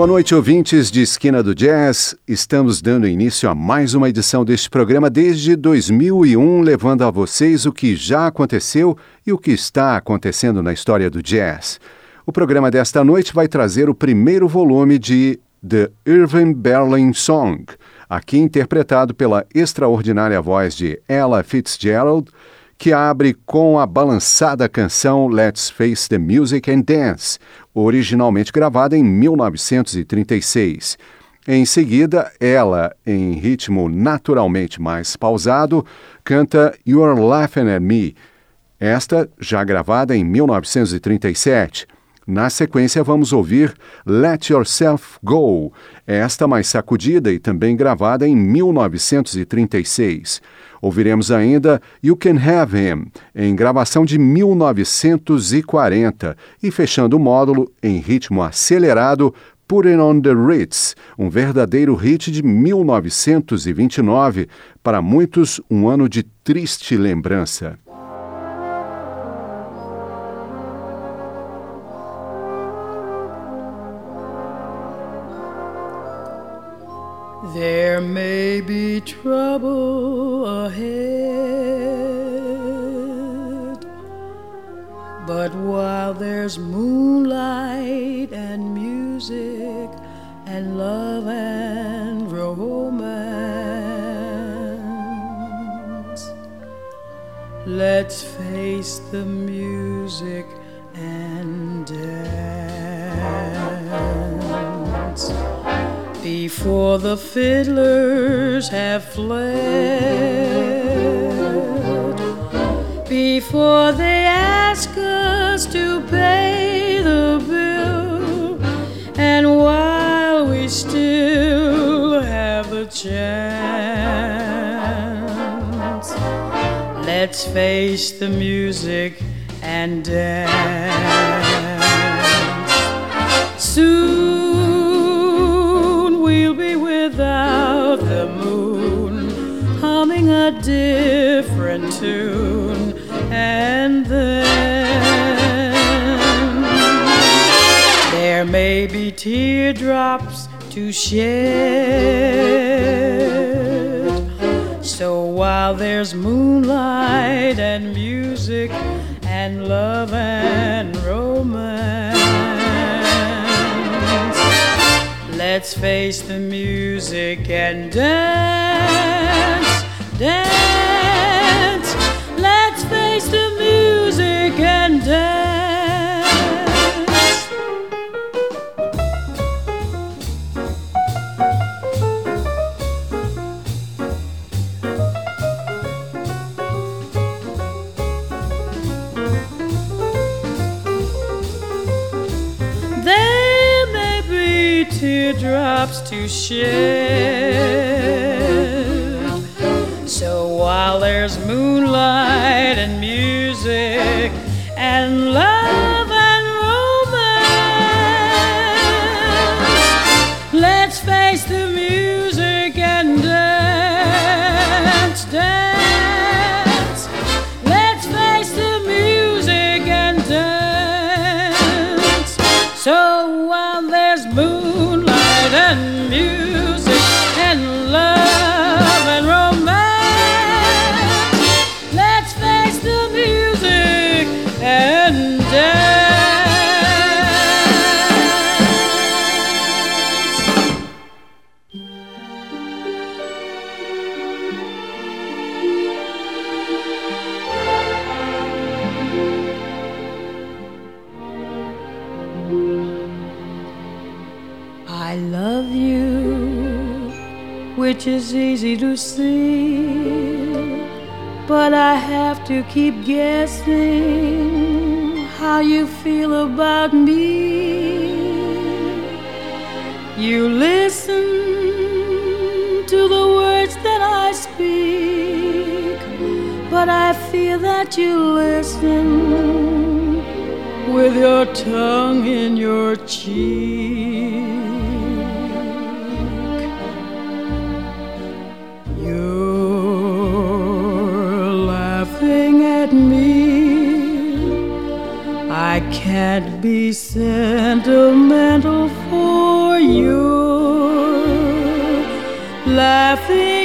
Boa noite, ouvintes de Esquina do Jazz. Estamos dando início a mais uma edição deste programa desde 2001, levando a vocês o que já aconteceu e o que está acontecendo na história do jazz. O programa desta noite vai trazer o primeiro volume de The Irving Berlin Song, aqui interpretado pela extraordinária voz de Ella Fitzgerald, que abre com a balançada canção Let's Face the Music and Dance, originalmente gravada em 1936. Em seguida, ela, em ritmo naturalmente mais pausado, canta You're Laughing at Me, esta já gravada em 1937. Na sequência, vamos ouvir Let Yourself Go, esta mais sacudida e também gravada em 1936. Ouviremos ainda You Can Have Him, em gravação de 1940, e fechando o módulo em ritmo acelerado, Putting on the Ritz, um verdadeiro hit de 1929, para muitos um ano de triste lembrança. There may be trouble ahead, but while there's moonlight and music and love and romance, let's face the music before the fiddlers have fled, before they ask us to pay the bill, and while we still have a chance, let's face the music and dance. Soon may be teardrops to shed. So while there's moonlight and music and love and romance. Let's face the music and dance, dance. Let's face the music and dance. To shed. Which is easy to see, but I have to keep guessing how you feel about me. You listen to the words that I speak, see that you listen with your tongue in your cheek. I can't be sentimental for you. Laughing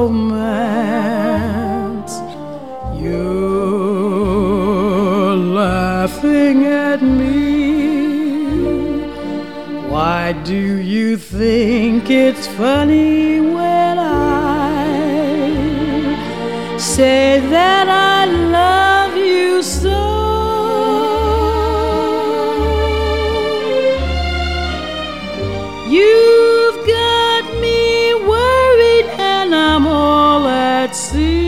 romance. You're laughing at me. Why do you think it's funny all at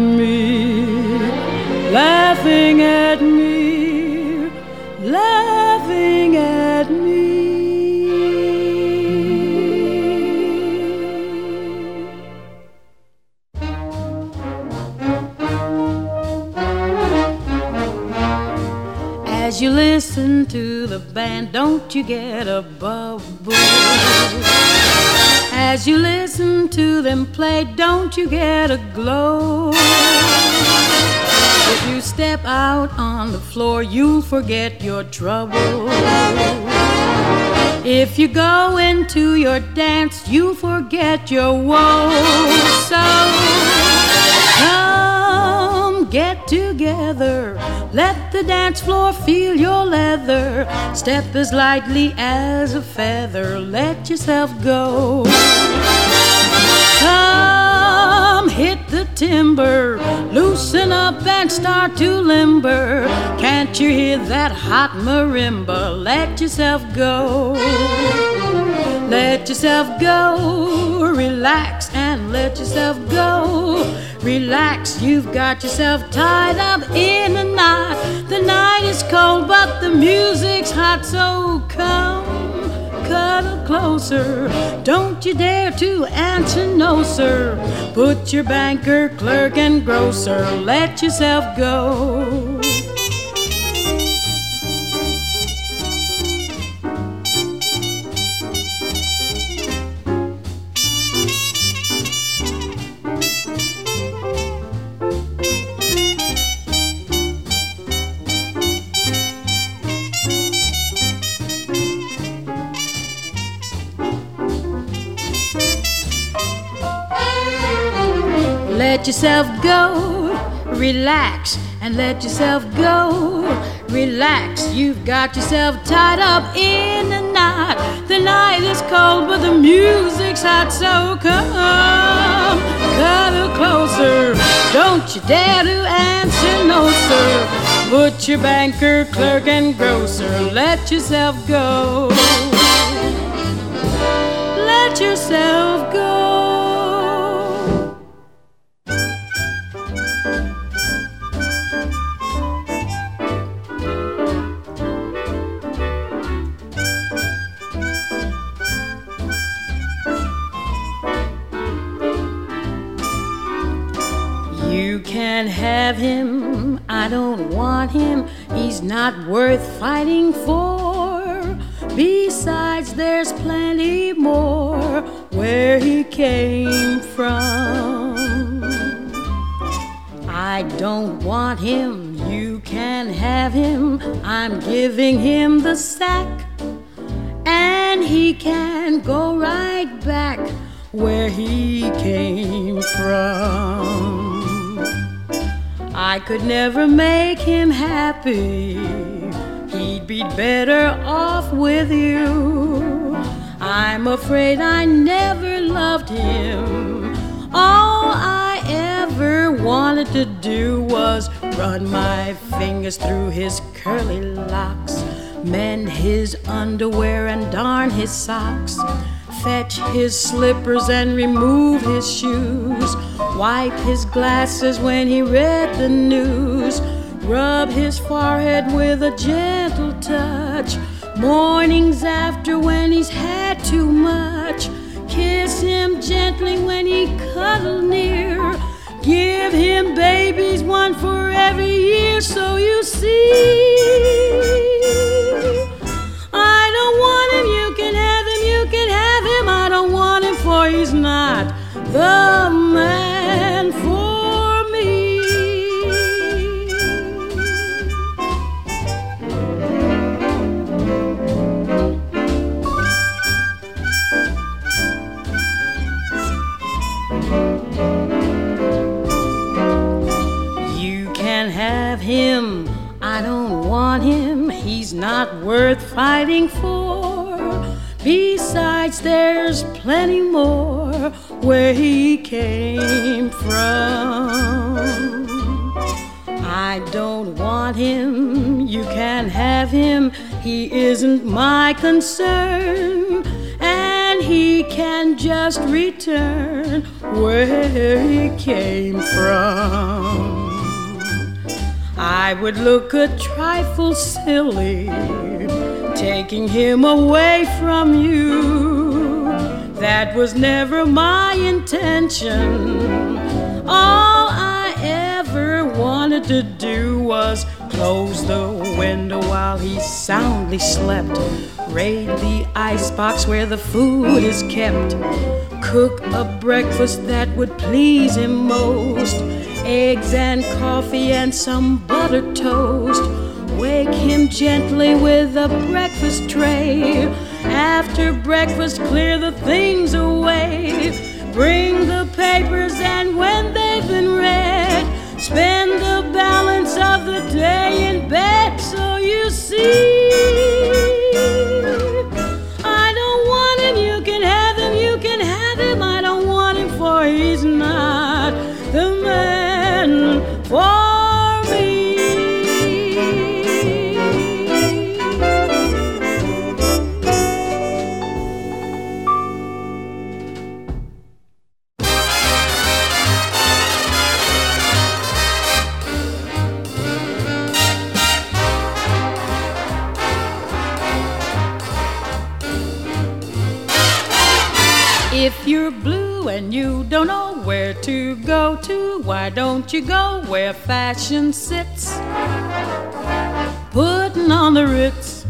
me, laughing at me, laughing at me. As you listen to the band, don't you get a bubble? As you listen to them play, don't you get a glow? If you step out on the floor, you'll forget your trouble. If you go into your dance, you forget your woes. So come get together. Let the dance floor feel your leather. Step as lightly as a feather. Let yourself go. Come hit the timber, loosen up and start to limber. Can't you hear that hot marimba? Let yourself go. Let yourself go. Relax and let yourself go. Relax, you've got yourself tied up in a knot. The night is cold, but the music's hot, so come cuddle closer. Don't you dare to answer no, sir. Put your banker, clerk, and grocer. Let yourself go. Yourself go, relax, and let yourself go, relax. You've got yourself tied up in a knot. The night is cold, but the music's hot, so come, cuddle closer. Don't you dare to answer no, sir. Your banker, clerk, and grocer. Let yourself go. Let yourself go. Have him, I don't want him, he's not worth fighting for. Besides, there's plenty more where he came from. I don't want him, you can have him, I'm giving him the sack. And he can go right back where he came from. I could never make him happy. He'd be better off with you. I'm afraid I never loved him. All I ever wanted to do was run my fingers through his curly locks, mend his underwear and darn his socks fetch his slippers and remove his shoes, wipe his glasses when he read the news, rub his forehead with a gentle touch, mornings after when he's had too much, kiss him gently when he cuddled near. Give him babies, one for every year, so you see. Him, he's not worth fighting for. Besides, there's plenty more where he came from. I don't want him, you can have him, he isn't my concern. And he can just return where he came from. I would look a trifle silly taking him away from you. That was never my intention. All I ever wanted to do was close the window while he soundly slept, raid the icebox where the food is kept, cook a breakfast that would please him most eggs and coffee and some buttered toast Wake him gently with a breakfast tray. After breakfast, clear the things away. Bring the papers, and when they've been read, spend the balance of the day in bed. So you see, you go where fashion sits? Putting on the ritz.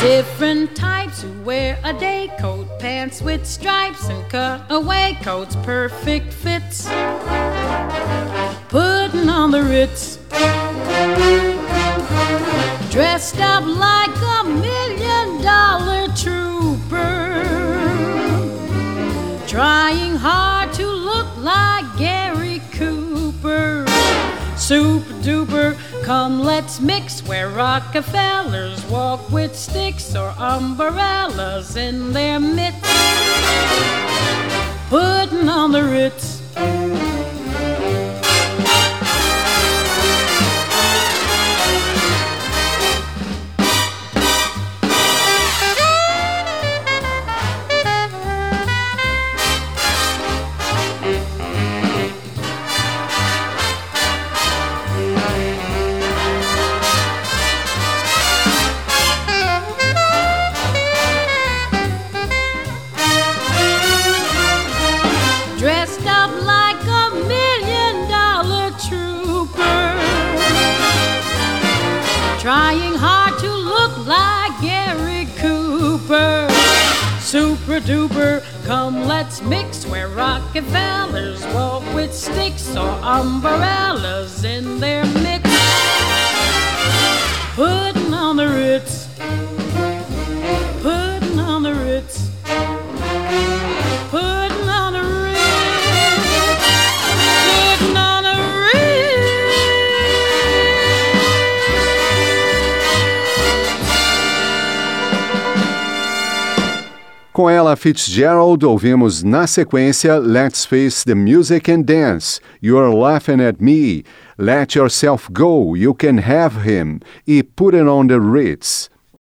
Different types who wear a day coat, pants with stripes, and cutaway coats, perfect fits. Putting on the ritz. Dressed up like a million dollar trooper trying hard like Gary Cooper. Super duper, come let's mix where Rockefellers walk with sticks or umbrellas in their mitts, putting on the Ritz. Super duper, come let's mix where Rockefellers walk with sticks or umbrellas in their mix. Putting on the Ritz, Ela, Fitzgerald, ouvimos na sequência Let's Face the Music and Dance, You're Laughing at Me, Let Yourself Go, You Can Have Him e Put It on the Ritz.